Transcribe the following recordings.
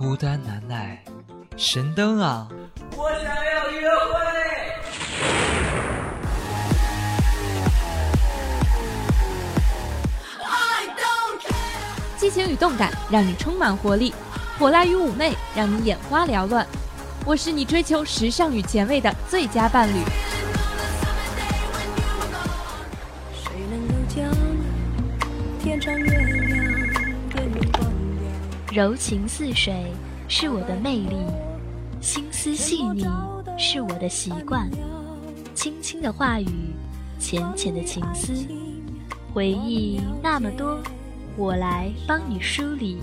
孤单难耐，神灯啊！我想要约会。激情与动感让你充满活力，火辣与妩媚让你眼花缭乱。我是你追求时尚与前卫的最佳伴侣。柔情似水是我的魅力，心思细腻是我的习惯，轻轻的话语，浅浅的情思，回忆那么多，我来帮你梳理。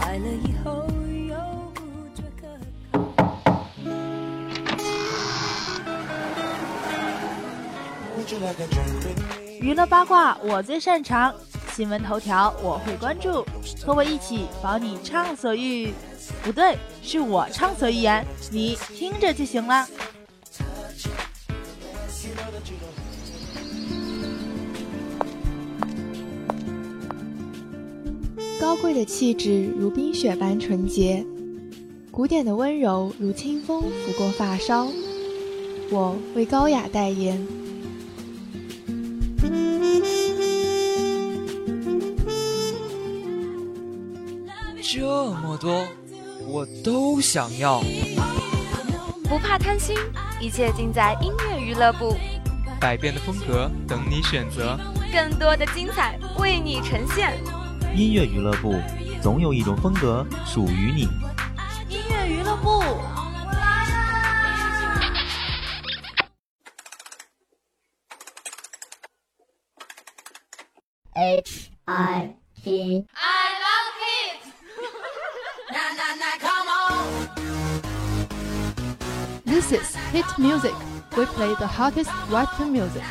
爱了以后又不觉可娱乐八卦我最擅长，新闻头条我会关注，和我一起保你畅所欲。不对，是我畅所欲言，你听着就行了。高贵的气质如冰雪般纯洁，古典的温柔如清风拂过发梢。我为高雅代言。这么多，我都想要。不怕贪心，一切尽在音乐娱乐部，百变的风格等你选择。更多的精彩为你呈现。音乐娱乐部，总有一种风格属于你。音乐娱乐部。H I P This is Hit Music. We play the hottest rock music.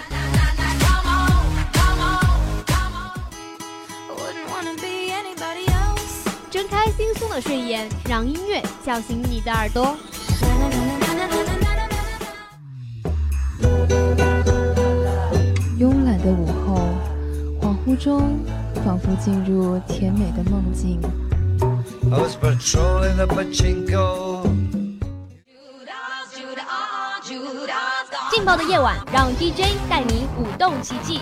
Wouldn't wanna be anybody else. 睁开惺忪的睡眼，让音乐叫醒你的耳朵。慵懒的午后，恍惚中仿佛进入甜美的梦境。劲爆的夜晚让 dj 带你舞动奇迹。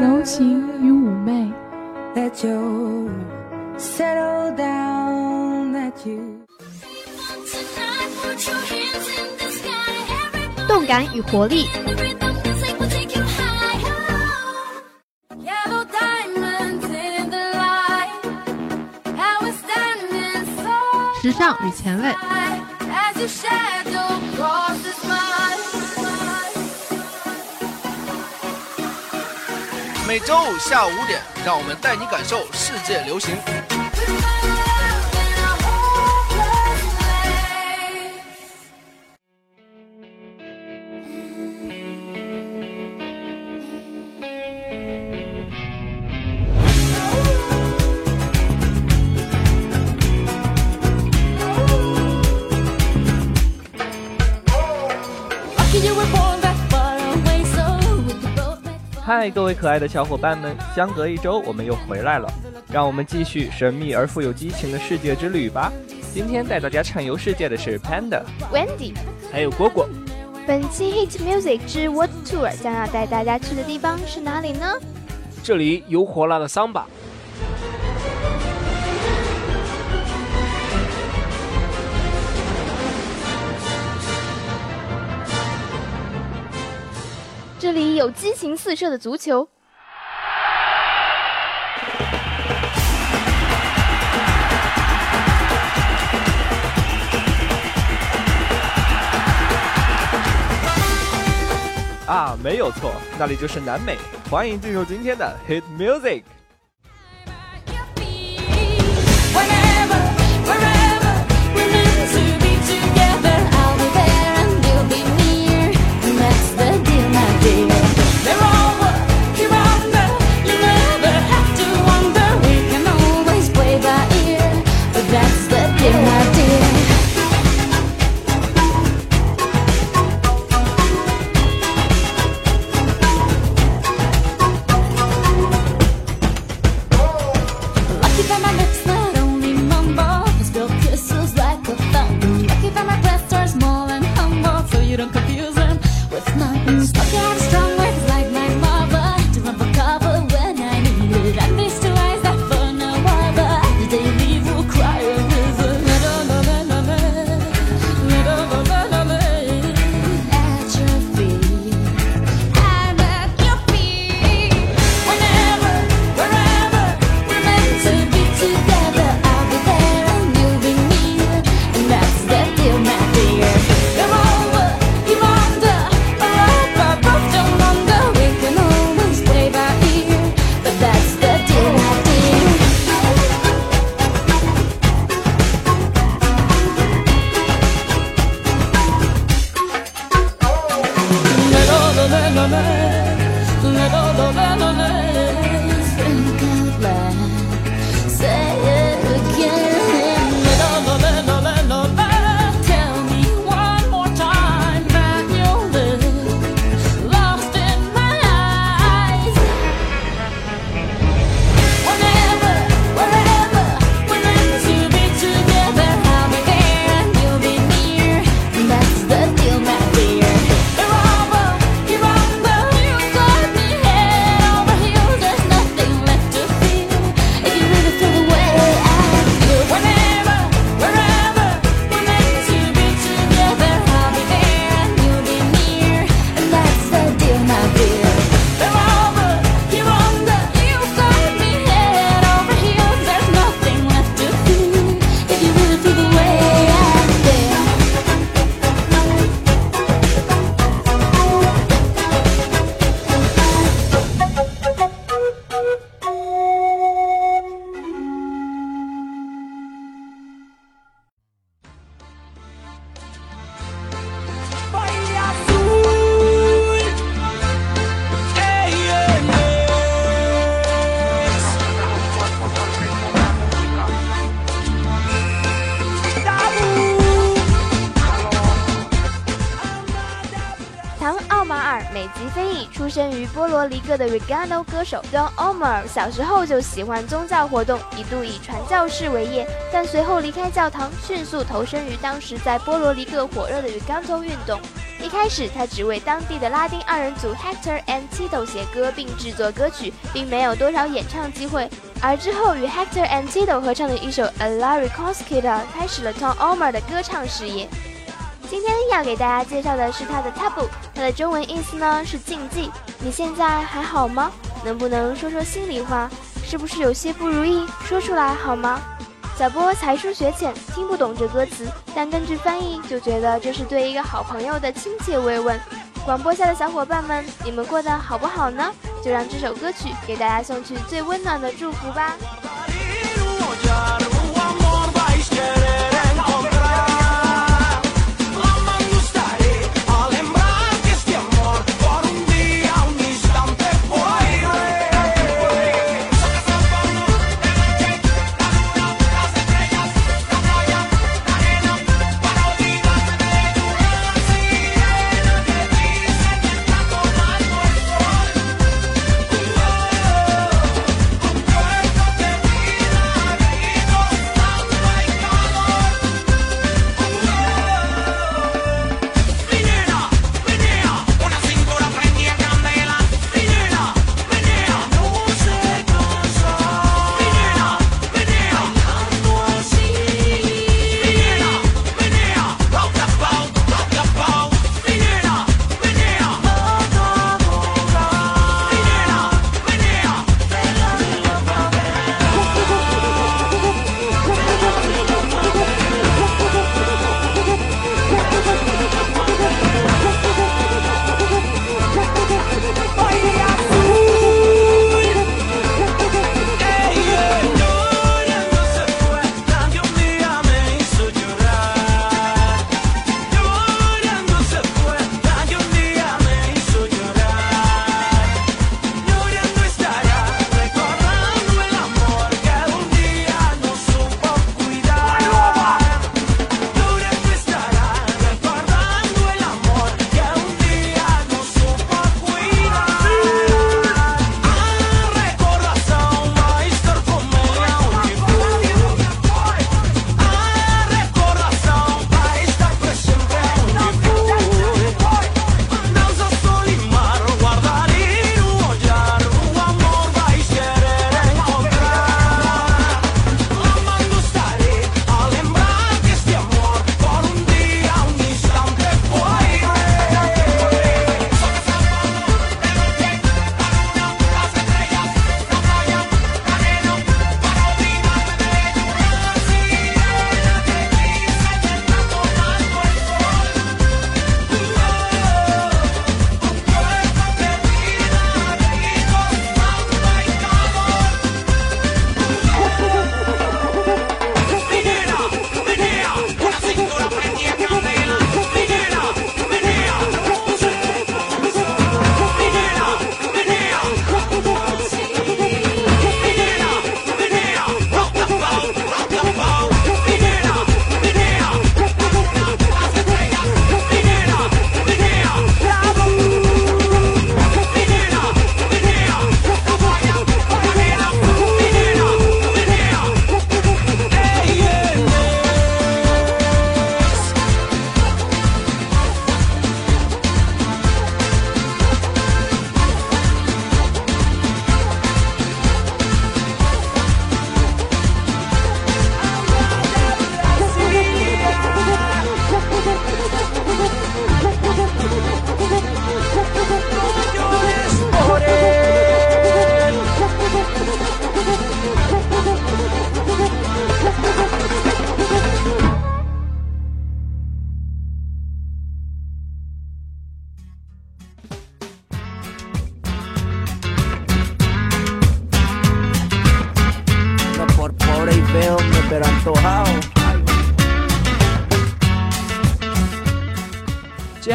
柔情与妩媚。动感与活力。时尚与前卫。每周五下午五点，让我们带你感受世界流行。嗨，各位可爱的小伙伴们，相隔一周，我们又回来了，让我们继续神秘而富有激情的世界之旅吧。今天带大家畅游世界的是 Panda，Wendy。还有果果。本期 Hit Music 之 What Tour 将要带大家去的地方是哪里呢？这里有火辣的桑巴，这里有激情四射的足球，啊，没有错，那里就是南美。欢迎进入今天的 Hit Music。Regano 歌手 Don Omar，小时候就喜欢宗教活动，一度以传教士为业，但随后离开教堂，迅速投身于当时在波罗黎各火热的 Regano 运动。一开始，他只为当地的拉丁二人组 Hector and Tito 写歌并制作歌曲，并没有多少演唱机会。而之后与 Hector and Tito 合唱的一首《A La Reconquista》开始了 Tom Omar 的歌唱事业。今天要给大家介绍的是它的 Taboo，它的中文意思呢是禁忌。你现在还好吗？能不能说说心里话？是不是有些不如意？说出来好吗？小波才疏学浅，听不懂这歌词，但根据翻译就觉得这是对一个好朋友的亲切慰问。广播下的小伙伴们，你们过得好不好呢？就让这首歌曲给大家送去最温暖的祝福吧。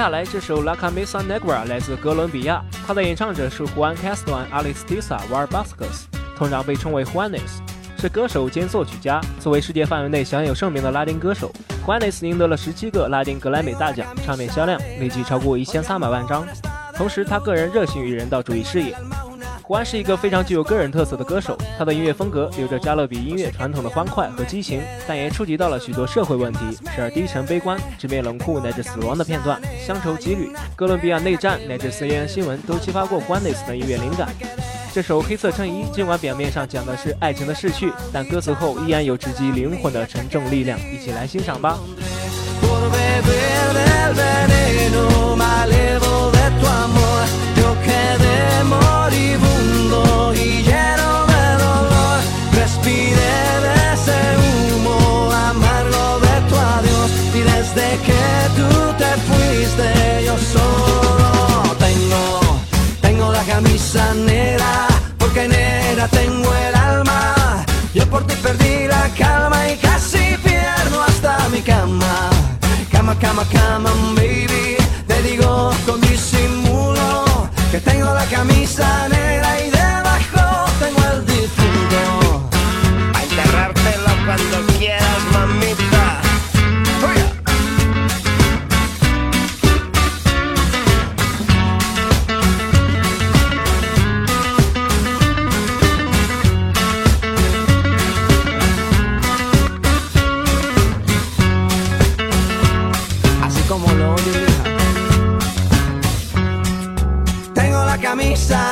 接下来这首《La Camisa Negra》来自哥伦比亚，它的演唱者是 Juan Castro Alistisa Warbascos，通常被称为 Juanes，是歌手兼作曲家。作为世界范围内享有盛名的拉丁歌手，Juanes 赢得了十七个拉丁格莱美大奖，唱片销量累计超过一千三百万张。同时，他个人热心于人道主义事业。关是一个非常具有个人特色的歌手，他的音乐风格有着加勒比音乐传统的欢快和激情，但也触及到了许多社会问题，时而低沉悲观，直面冷酷乃至死亡的片段，乡愁羁旅、哥伦比亚内战乃至 CNN 新闻都激发过关内斯的音乐灵感。这首《黑色衬衣》尽管表面上讲的是爱情的逝去，但歌词后依然有直击灵魂的沉重力量，一起来欣赏吧。La camisa negra. Porque negra tengo el alma. Yo por ti perdí la calma y casi pierdo hasta mi cama. Cama, cama, cama, baby. Te digo con disimulo que tengo la camisa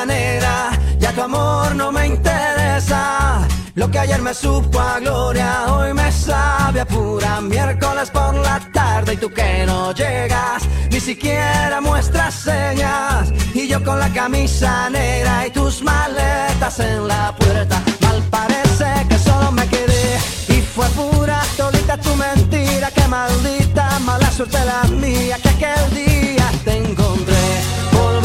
negra, ya tu amor no me interesa. Lo que ayer me supo a gloria, hoy me sabe a pura miércoles por la tarde. Y tú que no llegas, ni siquiera muestras señas. Y yo con la camisa negra y tus maletas en la puerta, mal parece que solo me quedé. Y fue pura todita tu mentira, que maldita mala suerte la mía, que aquel día te encontré. Por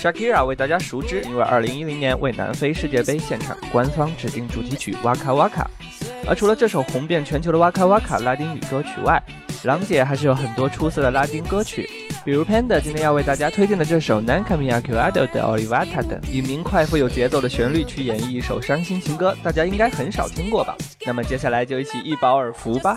Shakira 为大家熟知，因为2010年为南非世界杯现场官方指定主题曲《Waka Waka》。而除了这首红遍全球的《Waka Waka》拉丁语歌曲外，郎姐还是有很多出色的拉丁歌曲，比如 Panda 今天要为大家推荐的这首《Nan Camia Cuado de Olivata》等，以明快富有节奏的旋律去演绎一首伤心情歌，大家应该很少听过吧？那么接下来就一起一饱耳福吧。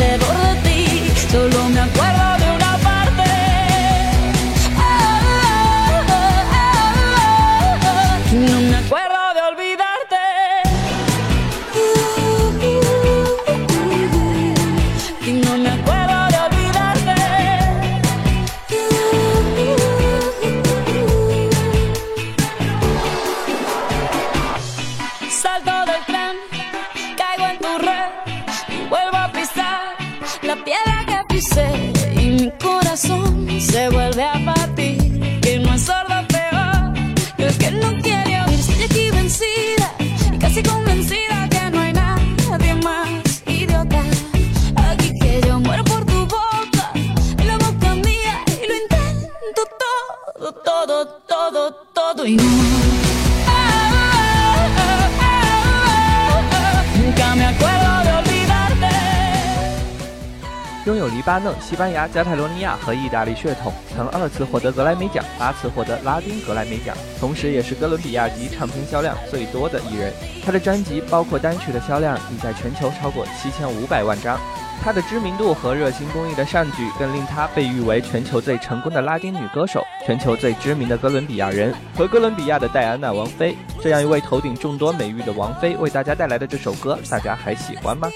西班牙、加泰罗尼亚和意大利血统，曾二次获得格莱美奖，八次获得拉丁格莱美奖，同时也是哥伦比亚籍唱片销量最多的艺人。他的专辑包括单曲的销量已在全球超过七千五百万张。他的知名度和热心公益的善举，更令他被誉为全球最成功的拉丁女歌手，全球最知名的哥伦比亚人和哥伦比亚的戴安娜王妃。这样一位头顶众多美誉的王妃，为大家带来的这首歌，大家还喜欢吗？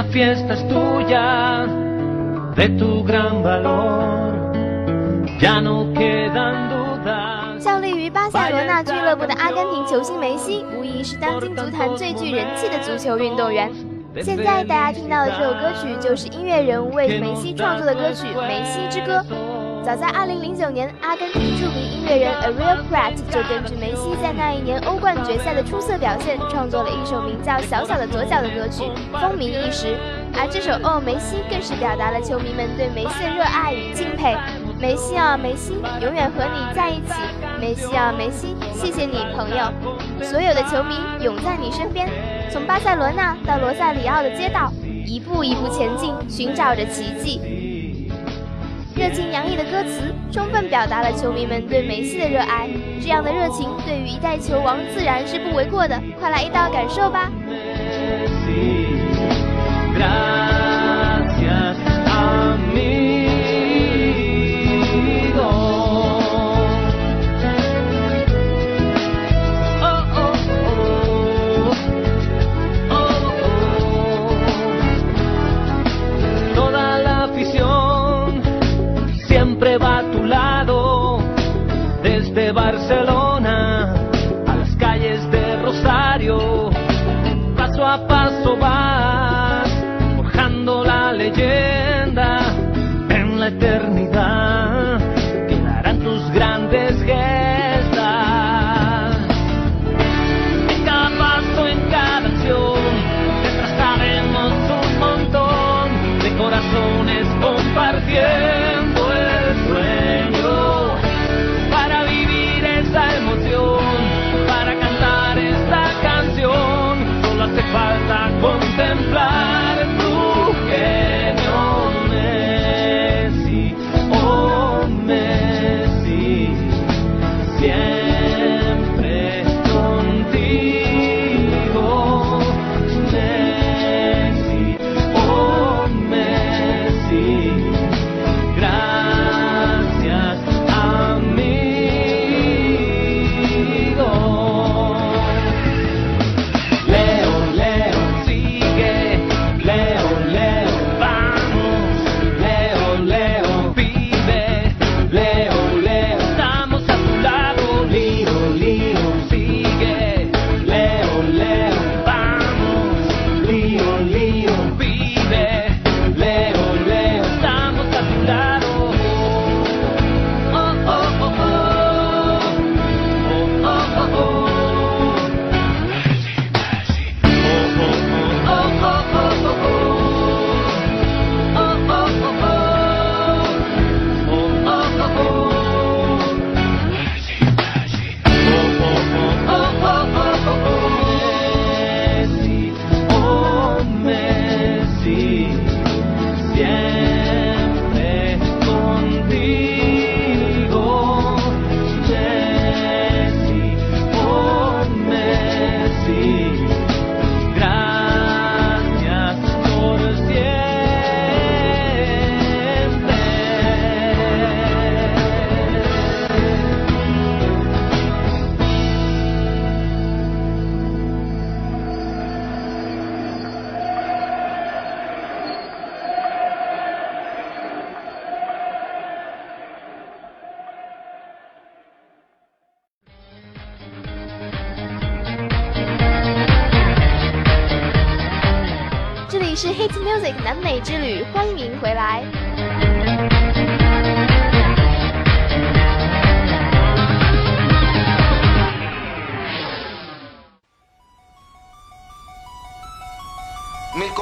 Esta fiesta es tuya, de tu gran valor, ya no quedan dudas. 效力于巴塞罗那俱乐部的阿根廷球星梅西，无疑是当今足坛最具人气的足球运动员。现在大家听到的这首歌曲，就是音乐人为梅西创作的歌曲《梅西之歌》。早在2009年，阿根廷著名音乐人 Ariel Pratt 就根据梅西在那一年欧冠决赛的出色表现，创作了一首名叫《小小的左脚》的歌曲，风靡一时。而这首《哦梅西》更是表达了球迷们对梅西的热爱与敬佩。梅西啊梅西，永远和你在一起。梅西啊梅西，谢谢你朋友。所有的球迷永在你身边，从巴塞罗那到罗萨里奥的街道，一步一步前进，寻找着奇迹。热情洋溢的歌词，充分表达了球迷们对梅西的热爱。这样的热情，对于一代球王自然是不为过的。快来一道感受吧！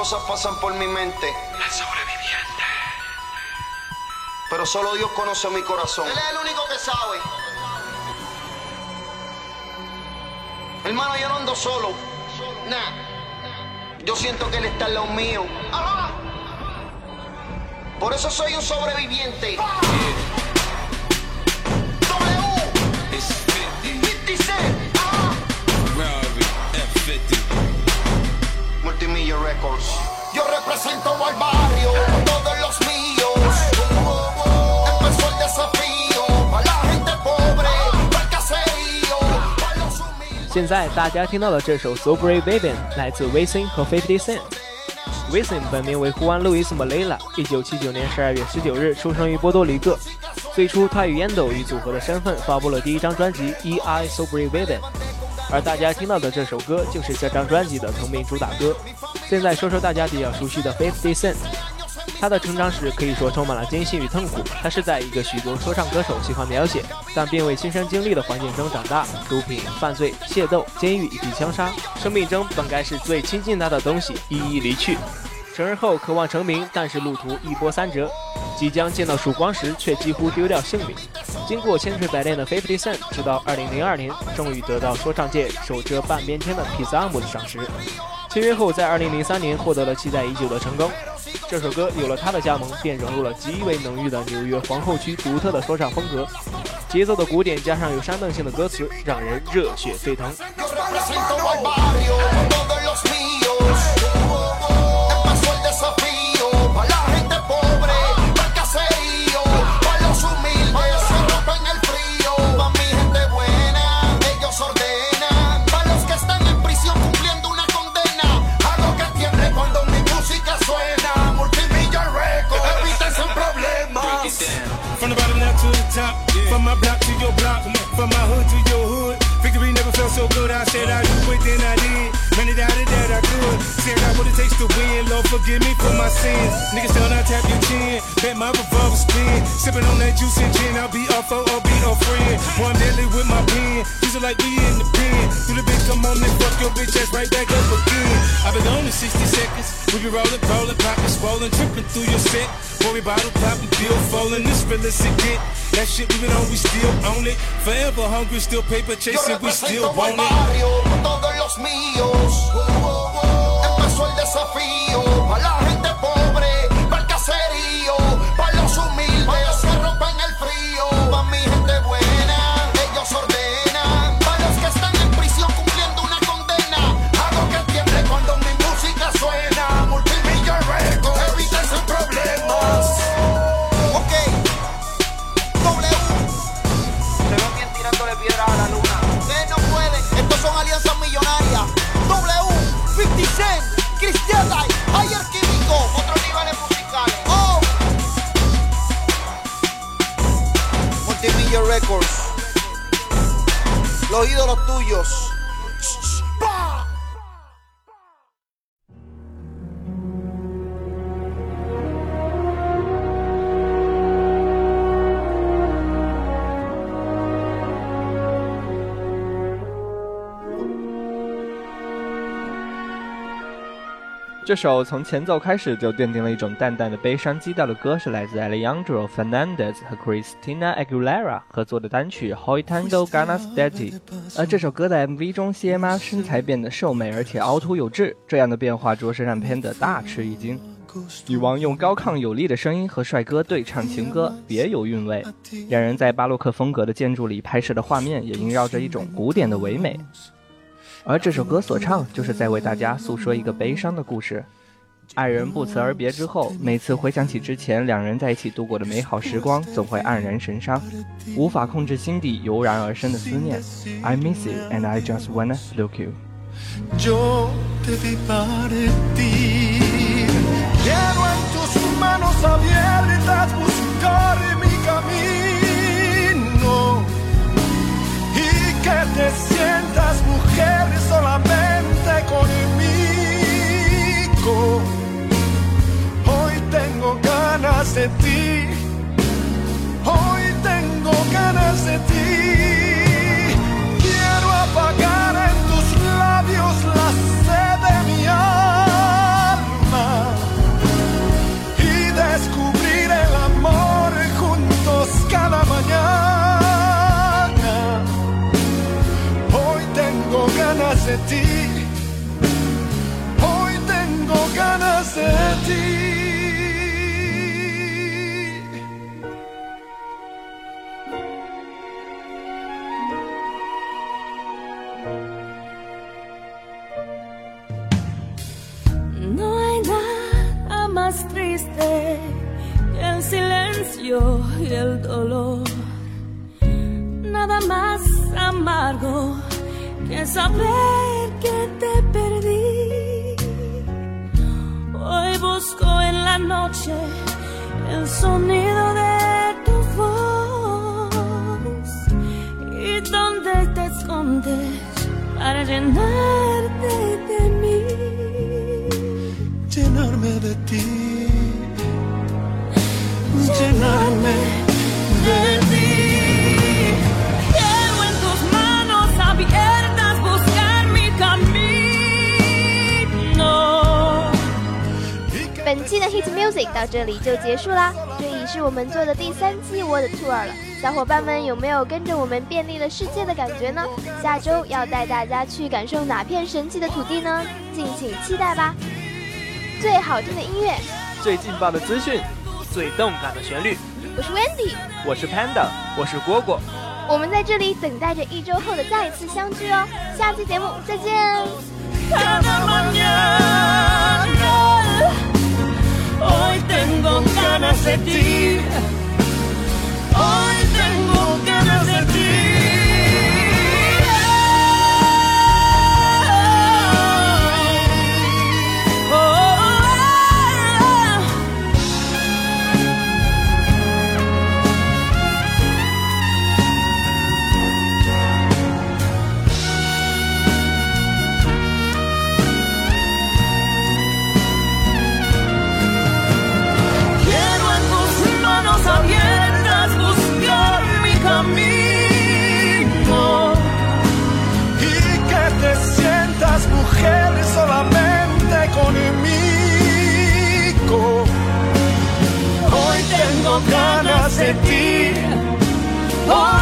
Cosas pasan por mi mente. El sobreviviente. Pero solo Dios conoce mi corazón. Él es el único que sabe. Hermano, yo no ando solo. Nah. Yo siento que Él está al lado mío. Por eso soy un sobreviviente. W. 50现在大家听到的这首《So Brave Baby》来自 Wisin 和 Fifty Cent。Wisin 本名为胡安·路易斯·莫雷拉，一九七九年十二月十九日出生于波多黎各。最初，他以 Yendo 与组合的身份发布了第一张专辑《E.I. So Brave Baby》，而大家听到的这首歌就是这张专辑的同名主打歌。现在说说大家比较熟悉的 Fifty Cent。他的成长史可以说充满了艰辛与痛苦。他是在一个许多说唱歌手喜欢描写，但并未亲身经历的环境中长大，毒品、犯罪、械斗、监狱以及枪杀，生命中本该是最亲近他的东西一一离去。成人后渴望成名，但是路途一波三折，即将见到曙光时，却几乎丢掉性命。经过千锤百炼的 Fifty Cent，直到2002年，终于得到说唱界手遮半边天的皮斯阿姆的赏识。签约后，在2003年获得了期待已久的成功。这首歌有了他的加盟，便融入了极为浓郁的纽约皇后区独特的说唱风格，节奏的鼓点加上有煽动性的歌词，让人热血沸腾。Your block. From my hood to your hood. Victory never felt so good. I said I do it, then I did. Out of that I could. Said I what it takes to win. Lord, forgive me for my sins. Niggas tell I tap your chin. Bet my revolver. Sipping on that juice and gin. I'll be off or be a friend. One deadly with my pen. Use it like we in the pen. Do the bitch come on and fuck your bitch ass right back up again. I've been on in 60 seconds. We be rolling, rolling, pockets swollen, tripping through your set. Boy, we bottle popping, bill falling. This real as get. That shit we been on, we still own it. Forever hungry, still paper chasing, we still want it. los míos. Los ídolos tuyos. 这首从前奏开始就奠定了一种淡淡的悲伤基调的歌，是来自 Alejandro Fernandez 和 Christina Aguilera 合作的单曲《Hoy Tango Ganas de Ti》。而这首歌的 MV 中，谢妈身材变得瘦美，而且凹凸有致，这样的变化着实让片的大吃一惊。女王用高亢有力的声音和帅哥对唱情歌，别有韵味。两人在巴洛克风格的建筑里拍摄的画面，也萦绕着一种古典的唯美。而这首歌所唱就是在为大家诉说一个悲伤的故事。爱人不辞而别之后每次回想起之前两人在一起度过的美好时光总会黯然神伤无法控制心底油然而生的思念。I miss you and i just wanna look you. que te sientas mujer solamente conmigo. Hoy tengo ganas de ti. Hoy tengo ganas de ti. still 本期的 Hit Music 到这里就结束啦，这已是我们做的第三期 World Tour 了。小伙伴们有没有跟着我们遍历了世界的感觉呢？下周要带大家去感受哪片神奇的土地呢？敬请期待吧！最好听的音乐，最劲爆的资讯，最动感的旋律。我是 Wendy，我是 Panda，我是蝈蝈。我们在这里等待着一周后的再次相聚哦。下期节目再见。Tengo ganas de ti. Hoy tengo ganas de ti. Ganas de ti. Hoy